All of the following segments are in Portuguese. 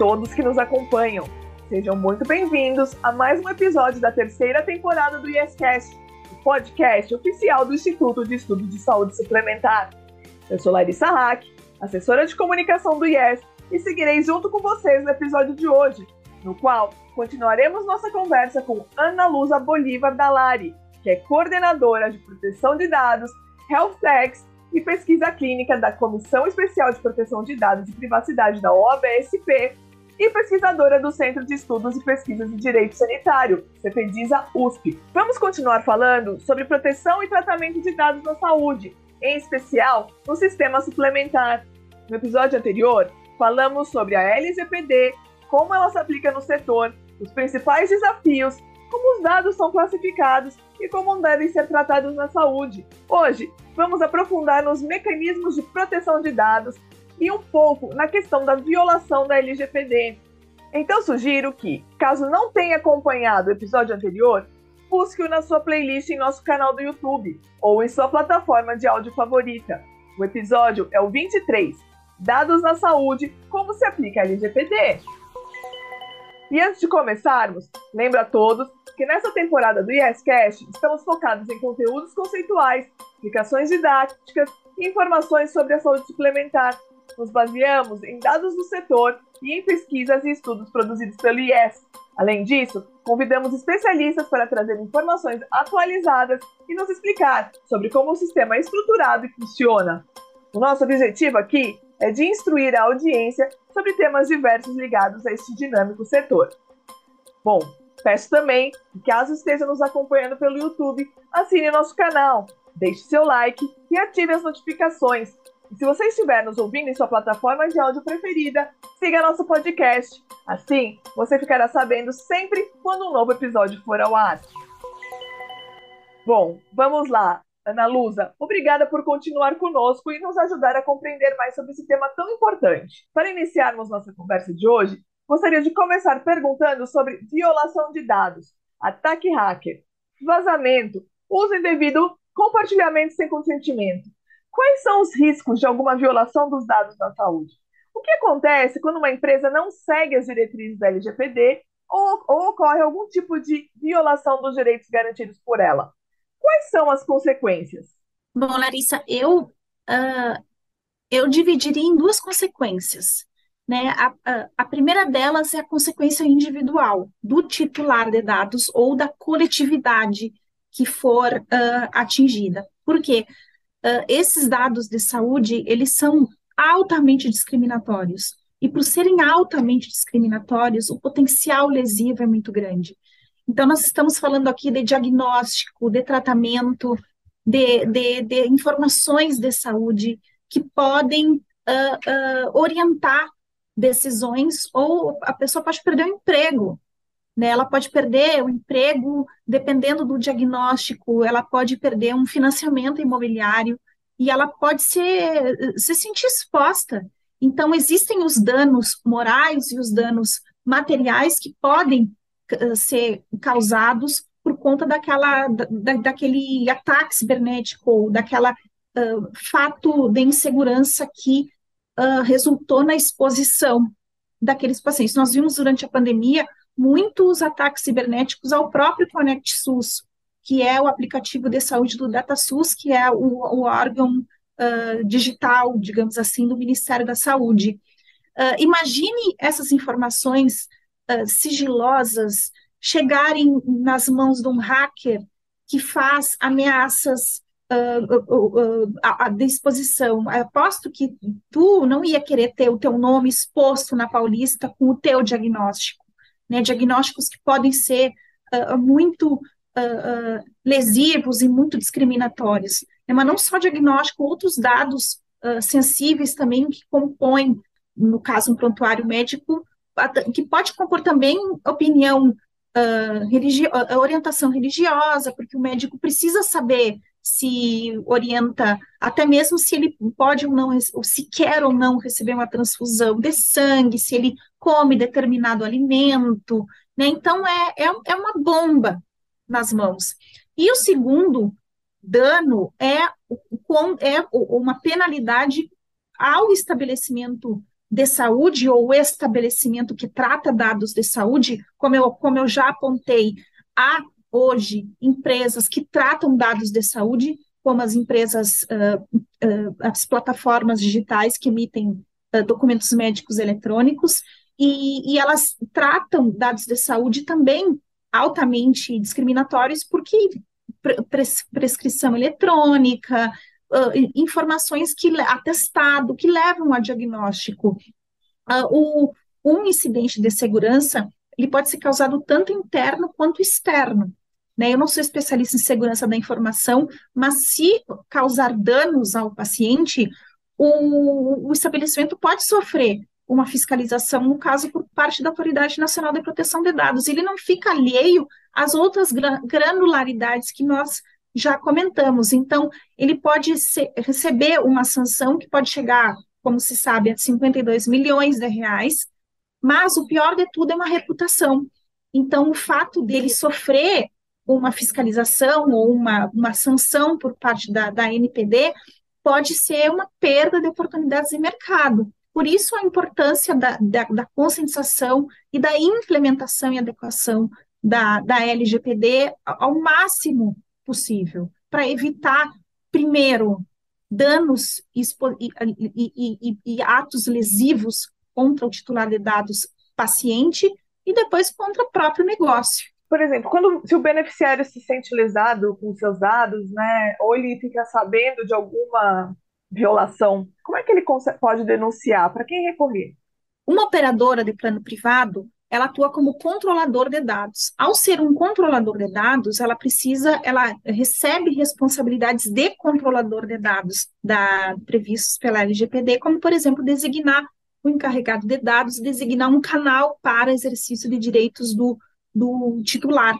todos que nos acompanham. Sejam muito bem-vindos a mais um episódio da terceira temporada do YesCast, o podcast oficial do Instituto de Estudo de Saúde Suplementar. Eu sou Larissa Hack, assessora de comunicação do IES, e seguirei junto com vocês no episódio de hoje, no qual continuaremos nossa conversa com Ana Luza Bolívar Dalari, que é coordenadora de proteção de dados, Health Techs e pesquisa clínica da Comissão Especial de Proteção de Dados e Privacidade da OABSP e pesquisadora do Centro de Estudos e Pesquisas de Direito Sanitário, CEPEDISA USP. Vamos continuar falando sobre proteção e tratamento de dados na saúde, em especial no sistema suplementar. No episódio anterior, falamos sobre a LGPD, como ela se aplica no setor, os principais desafios, como os dados são classificados e como devem ser tratados na saúde. Hoje, vamos aprofundar nos mecanismos de proteção de dados e um pouco na questão da violação da LGPD. Então sugiro que, caso não tenha acompanhado o episódio anterior, busque-o na sua playlist em nosso canal do YouTube ou em sua plataforma de áudio favorita. O episódio é o 23, Dados na Saúde, como se aplica a LGPD. E antes de começarmos, lembro a todos que nessa temporada do YesCast estamos focados em conteúdos conceituais, explicações didáticas e informações sobre a saúde suplementar. Nos baseamos em dados do setor e em pesquisas e estudos produzidos pelo IES. Além disso, convidamos especialistas para trazer informações atualizadas e nos explicar sobre como o sistema é estruturado e funciona. O nosso objetivo aqui é de instruir a audiência sobre temas diversos ligados a este dinâmico setor. Bom, peço também que, caso esteja nos acompanhando pelo YouTube, assine nosso canal, deixe seu like e ative as notificações. E se você estiver nos ouvindo em sua plataforma de áudio preferida, siga nosso podcast. Assim, você ficará sabendo sempre quando um novo episódio for ao ar. Bom, vamos lá. Ana Lusa, obrigada por continuar conosco e nos ajudar a compreender mais sobre esse tema tão importante. Para iniciarmos nossa conversa de hoje, gostaria de começar perguntando sobre violação de dados, ataque hacker, vazamento, uso indevido, compartilhamento sem consentimento. Quais são os riscos de alguma violação dos dados da saúde? O que acontece quando uma empresa não segue as diretrizes da LGPD ou, ou ocorre algum tipo de violação dos direitos garantidos por ela? Quais são as consequências? Bom, Larissa, eu, uh, eu dividiria em duas consequências. Né? A, a, a, primeira delas é a consequência individual do titular de dados ou da coletividade que for uh, atingida. Por quê? Uh, esses dados de saúde, eles são altamente discriminatórios. E por serem altamente discriminatórios, o potencial lesivo é muito grande. Então, nós estamos falando aqui de diagnóstico, de tratamento, de, de, de informações de saúde que podem uh, uh, orientar decisões, ou a pessoa pode perder o emprego, né? Ela pode perder o emprego dependendo do diagnóstico, ela pode perder um financiamento imobiliário e ela pode ser, se sentir exposta. Então, existem os danos morais e os danos materiais que podem eh, ser causados por conta daquela, da, daquele ataque cibernético, ou daquela uh, fato de insegurança que uh, resultou na exposição daqueles pacientes. Nós vimos durante a pandemia muitos ataques cibernéticos ao próprio Connect SUS, que é o aplicativo de saúde do DataSUS, que é o, o órgão uh, digital, digamos assim, do Ministério da Saúde. imagine essas informações sigilosas chegarem nas mãos de um hacker que faz ameaças uh, uh, uh, à, à disposição. Aposto que tu não ia querer ter o teu nome exposto na Paulista com o teu diagnóstico, né? Diagnósticos que podem ser muito lesivos e muito discriminatórios. Né? Mas não só diagnóstico, outros dados sensíveis também que compõem, no caso, um prontuário médico, que pode compor também opinião uh, religi orientação religiosa, porque o médico precisa saber se orienta, até mesmo se ele pode ou não, ou se quer ou não receber uma transfusão de sangue, se ele come determinado alimento, né? Então, é, é, é uma bomba nas mãos. E o segundo dano é, é uma penalidade ao estabelecimento de saúde ou estabelecimento que trata dados de saúde, como eu, como eu já apontei, há hoje empresas que tratam dados de saúde, como as empresas, uh, uh, as plataformas digitais que emitem uh, documentos médicos eletrônicos, e, e, elas tratam dados de saúde também altamente discriminatórios, porque pres, prescrição eletrônica, informações que atestado, que levam a diagnóstico. o, um incidente de segurança ele pode ser causado tanto interno quanto externo. Né? Eu não sou especialista em segurança da informação, mas se causar danos ao paciente, o, o estabelecimento pode sofrer uma fiscalização, no caso, por parte da Autoridade Nacional de Proteção de Dados. Ele não fica alheio às outras granularidades que nós já comentamos. Então, ele pode ser, receber uma sanção que pode chegar, como se sabe, a 52 milhões de reais, mas o pior de tudo é uma reputação. Então, o fato dele sofrer uma fiscalização ou uma, uma sanção por parte da, da NPD pode ser uma perda de oportunidades de mercado. Por isso, a importância da, da, da conscientização e da implementação e adequação da, da LGPD ao máximo possível, para evitar, primeiro, danos e, e, e, e, atos lesivos contra o titular de dados paciente e depois contra o próprio negócio. Por exemplo, quando se o beneficiário se sente lesado com seus dados, né, ou ele fica sabendo de alguma violação, como é que ele pode denunciar? Para quem recorrer? Uma operadora de plano privado, ela atua como controlador de dados. Ao ser um controlador de dados, ela precisa, ela recebe responsabilidades de controlador de dados da, previstos pela LGPD, como, por exemplo, designar o encarregado de dados, designar um canal para exercício de direitos do do titular.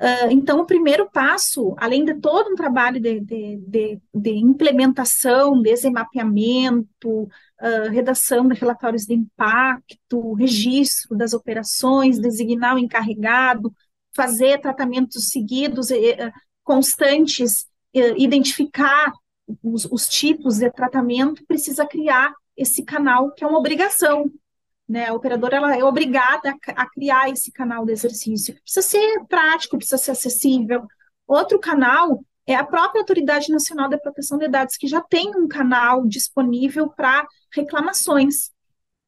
Uh, então, o primeiro passo, além de todo um trabalho de, de, de, de implementação, desemapeamento, uh, redação de relatórios de impacto, registro das operações, designar o encarregado, fazer tratamentos seguidos, eh, constantes, eh, identificar os, os tipos de tratamento, precisa criar esse canal, que é uma obrigação, né? A operadora ela é obrigada a, criar esse canal de exercício. Precisa ser prático, precisa ser acessível. Outro canal é a própria Autoridade Nacional de Proteção de Dados, que já tem um canal disponível para reclamações.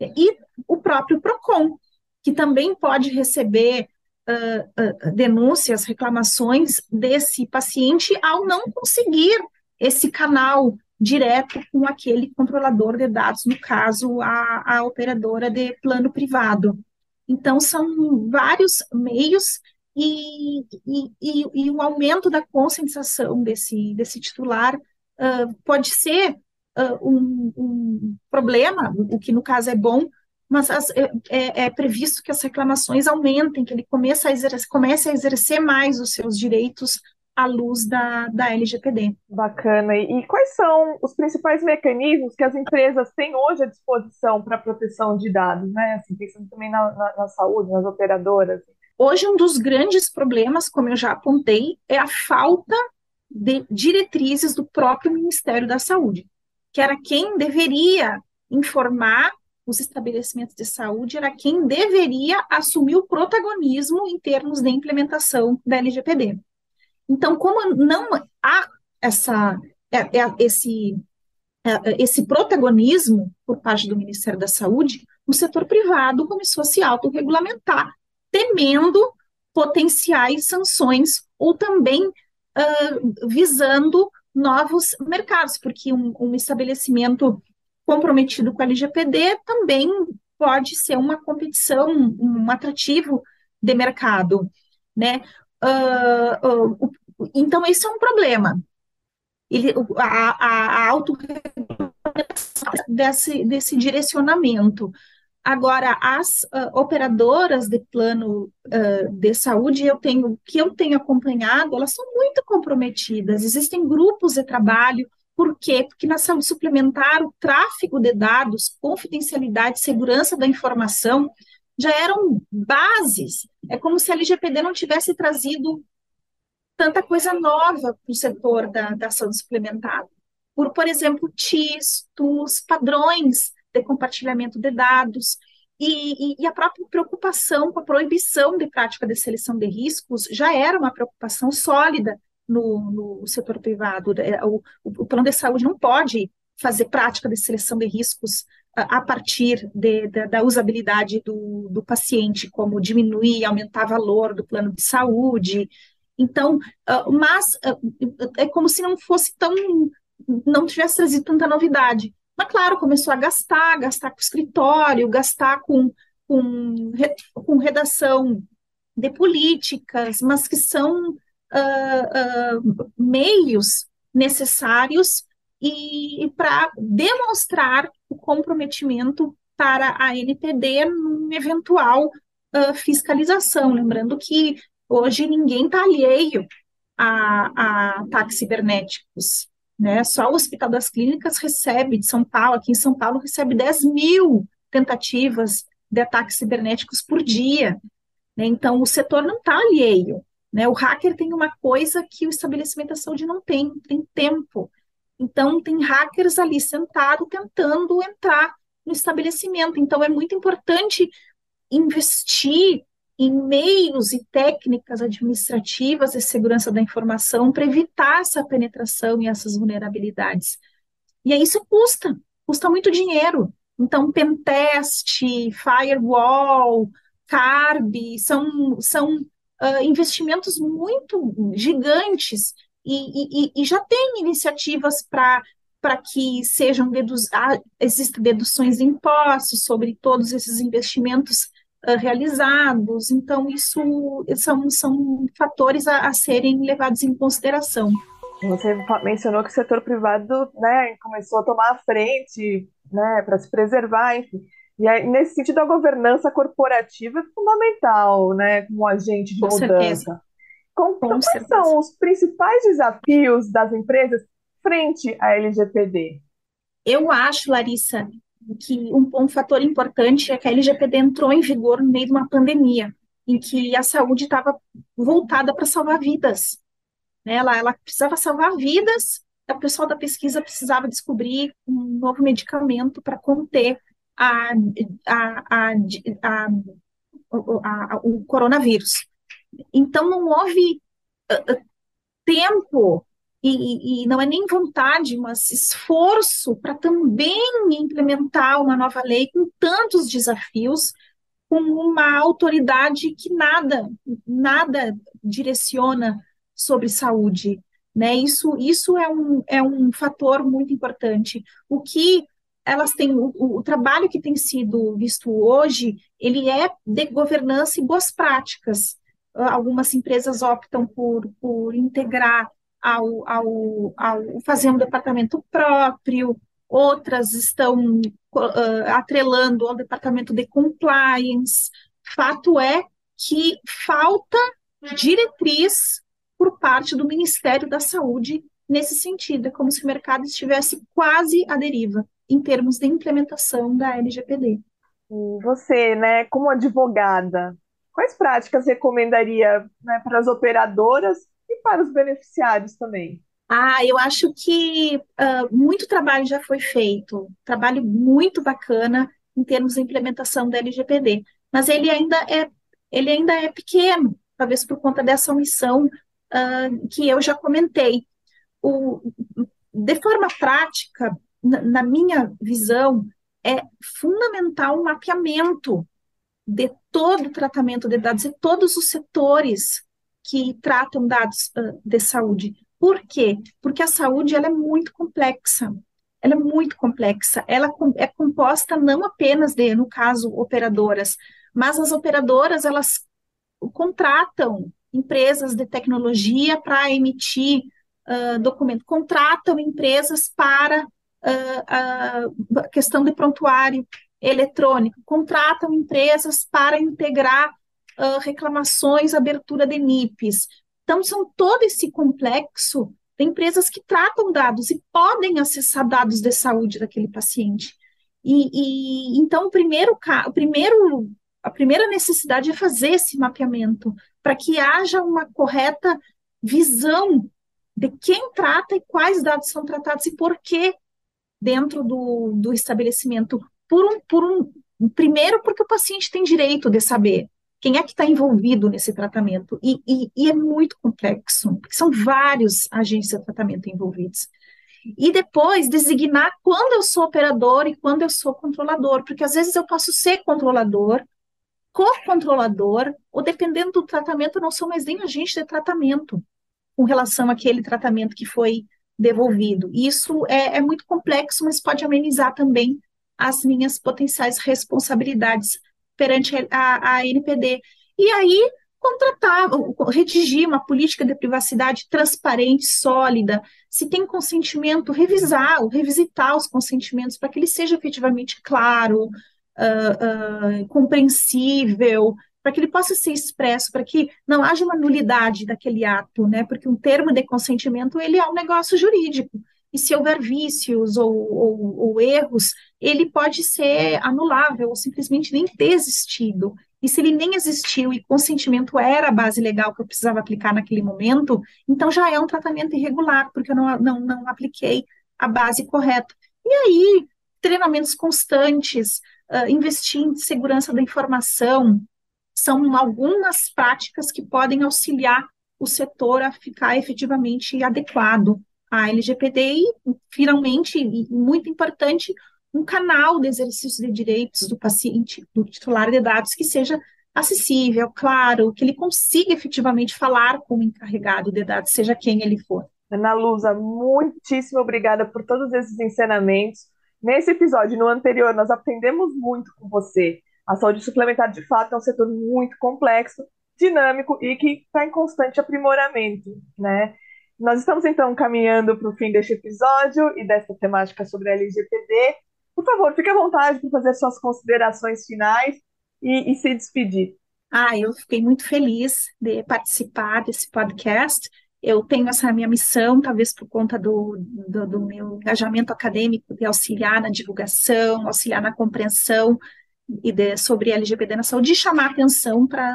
E o próprio PROCON, que também pode receber uh, uh, denúncias, reclamações desse paciente ao não conseguir esse canal direto com aquele controlador de dados, no caso, a, a operadora de plano privado. Então, são vários meios e, e, e, e o aumento da conscientização desse, desse titular uh, pode ser uh, um, um, problema, o que no caso é bom, mas as, é, é, é, previsto que as reclamações aumentem, que ele comece a, exercer, comece a exercer mais os seus direitos à luz da, da LGPD. Bacana. E quais são os principais mecanismos que as empresas têm hoje à disposição para a proteção de dados, né? Assim, pensando também na, na, na saúde, nas operadoras. Hoje, um dos grandes problemas, como eu já apontei, é a falta de diretrizes do próprio Ministério da Saúde, que era quem deveria informar os estabelecimentos de saúde, era quem deveria assumir o protagonismo em termos de implementação da LGPD. Então, como não há essa, é, é, esse, é, esse protagonismo por parte do Ministério da Saúde, o setor privado começou a se autorregulamentar, temendo potenciais sanções ou também uh, visando novos mercados, porque um, um, estabelecimento comprometido com a LGPD também pode ser uma competição, um atrativo de mercado, né? Uh, então, esse é um problema. Ele, a, a, a desse, desse direcionamento. Agora, as uh, operadoras de plano de saúde, eu tenho, que eu tenho acompanhado, elas são muito comprometidas. Existem grupos de trabalho. Por quê? Porque na saúde suplementar, o tráfego de dados, confidencialidade, segurança da informação, já eram bases. É como se a LGPD não tivesse trazido tanta coisa nova para o setor da, da saúde suplementar. Por, por exemplo, TIS, TUS, padrões de compartilhamento de dados, e, e, e, a própria preocupação com a proibição de prática de seleção de riscos já era uma preocupação sólida no, no setor privado. É, o, o, plano de saúde não pode fazer prática de seleção de riscos a, partir de, de, da usabilidade do, do paciente, como diminuir, aumentar valor do plano de saúde. Então, uh, mas uh, é como se não fosse tão, não tivesse trazido tanta novidade. Mas, claro, começou a gastar, gastar com escritório, gastar com, com, com redação de políticas, mas que são uh, uh, meios necessários e para demonstrar o comprometimento para a NPD num eventual uh, fiscalização. Lembrando que hoje ninguém está alheio a, a ataques cibernéticos. Né? Só o Hospital das Clínicas recebe, de São Paulo, aqui em São Paulo, recebe 10 mil tentativas de ataques cibernéticos por dia. Né? Então, o setor não está alheio. Né? O hacker tem uma coisa que o estabelecimento da saúde não tem, tem tempo. Então, tem hackers ali sentado tentando entrar no estabelecimento. Então, é muito importante investir em meios e técnicas administrativas de segurança da informação para evitar essa penetração e essas vulnerabilidades. E aí isso custa, custa muito dinheiro. Então, pentest, firewall, CARB, são, são uh, investimentos muito gigantes e, e, e já tem iniciativas para para que sejam deduz, ah, existem deduções de impostos sobre todos esses investimentos uh, realizados. Então, isso são, são fatores a, a, serem levados em consideração. Você mencionou que o setor privado né, começou a tomar a frente né, para se preservar, enfim. E aí, nesse sentido, a governança corporativa é fundamental, né, como agente de Com mudança. Certeza. Com, Com quais certeza. são os principais desafios das empresas frente à LGPD? Eu acho, Larissa, que um, um fator importante é que a LGPD entrou em vigor no meio de uma pandemia, em que a saúde estava voltada para salvar vidas. Né? Ela, ela precisava salvar vidas, o pessoal da pesquisa precisava descobrir um novo medicamento para conter a, a, a, a, o coronavírus. Então, não houve uh, tempo, e, e, não é nem vontade, mas esforço para também implementar uma nova lei com tantos desafios, com uma autoridade que nada, nada direciona sobre saúde. Né? Isso, isso é, um, é um fator muito importante. O que elas têm o, o, trabalho que tem sido visto hoje, ele é de governança e boas práticas. Algumas empresas optam por, por integrar ao, ao, ao fazer um departamento próprio, outras estão uh, atrelando ao departamento de compliance. Fato é que falta diretriz por parte do Ministério da Saúde nesse sentido. É como se o mercado estivesse quase à deriva em termos de implementação da LGPD. Você, né, como advogada, quais práticas recomendaria né, para as operadoras e para os beneficiários também? Ah, eu acho que uh, muito trabalho já foi feito, trabalho muito bacana em termos de implementação da LGPD, mas ele ainda é, ele ainda é pequeno, talvez por conta dessa omissão uh, que eu já comentei. O, de forma prática, na, minha visão, é fundamental um mapeamento de todo o tratamento de dados e todos os setores que tratam dados uh, de saúde. Por quê? Porque a saúde ela é muito complexa. Ela é muito complexa. Ela é composta não apenas de, no caso, operadoras, mas as operadoras elas contratam empresas de tecnologia para emitir uh, documento, contratam empresas para a, a questão de prontuário eletrônico, contratam empresas para integrar uh, reclamações, abertura de NIPs. Então, são todo esse complexo de empresas que tratam dados e podem acessar dados de saúde daquele paciente. E, e então, o primeiro, o primeiro, a primeira necessidade é fazer esse mapeamento para que haja uma correta visão de quem trata e quais dados são tratados e por que dentro do, do estabelecimento. Por um, por um primeiro porque o paciente tem direito de saber quem é que está envolvido nesse tratamento e, e, e, é muito complexo, porque são vários agentes de tratamento envolvidos. E depois designar quando eu sou operador e quando eu sou controlador, porque às vezes eu posso ser controlador, co-controlador, ou dependendo do tratamento, eu não sou mais nem agente de tratamento com relação àquele tratamento que foi devolvido. Isso é, é muito complexo, mas pode amenizar também as minhas potenciais responsabilidades perante a, a NPD. E aí, contratar, redigir uma política de privacidade transparente, sólida, se tem consentimento, revisar ou revisitar os consentimentos para que ele seja efetivamente claro, uh, uh, compreensível, para que ele possa ser expresso, para que não haja uma nulidade daquele ato, né? Porque um termo de consentimento ele é um negócio jurídico. E se houver vícios ou, ou, ou erros, ele pode ser anulável ou simplesmente nem ter existido. E se ele nem existiu e consentimento era a base legal que eu precisava aplicar naquele momento, então já é um tratamento irregular, porque eu não, não, não apliquei a base correta. E aí, treinamentos constantes, uh, investir em segurança da informação, são algumas práticas que podem auxiliar o setor a ficar efetivamente adequado à LGPD e, finalmente, e muito importante, um canal de exercício de direitos do paciente, do titular de dados, que seja acessível, claro, que ele consiga efetivamente falar com o encarregado de dados, seja quem ele for. Ana Lusa, muitíssimo obrigada por todos esses ensinamentos. Nesse episódio, no anterior, nós aprendemos muito com você a saúde suplementar, de fato, é um setor muito complexo, dinâmico e que está em constante aprimoramento, né? Nós estamos, então, caminhando para o fim deste episódio e dessa temática sobre a LGPD. Por favor, fique à vontade para fazer suas considerações finais e, e se despedir. Ah, eu fiquei muito feliz de participar desse podcast. Eu tenho essa minha missão, talvez por conta do, do, do meu engajamento acadêmico, de auxiliar na divulgação, auxiliar na compreensão e de, sobre LGBT na saúde, de chamar atenção para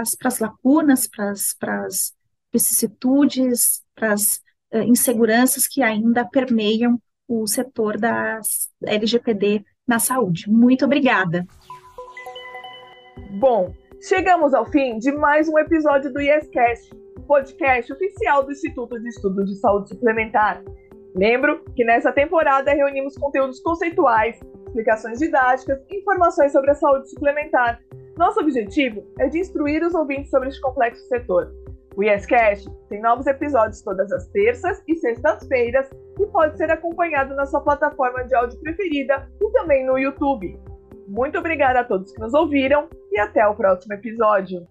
as lacunas, para as vicissitudes, para as uh, inseguranças que ainda permeiam o setor da LGPD na saúde. Muito obrigada. Bom, chegamos ao fim de mais um episódio do IESCast, podcast oficial do Instituto de Estudos de Saúde Suplementar. Lembro que nessa temporada reunimos conteúdos conceituais explicações didáticas e informações sobre a saúde suplementar. Nosso objetivo é de instruir os ouvintes sobre este complexo setor. O YesCast tem novos episódios todas as terças e sextas-feiras e pode ser acompanhado na sua plataforma de áudio preferida e também no YouTube. Muito obrigada a todos que nos ouviram e até o próximo episódio.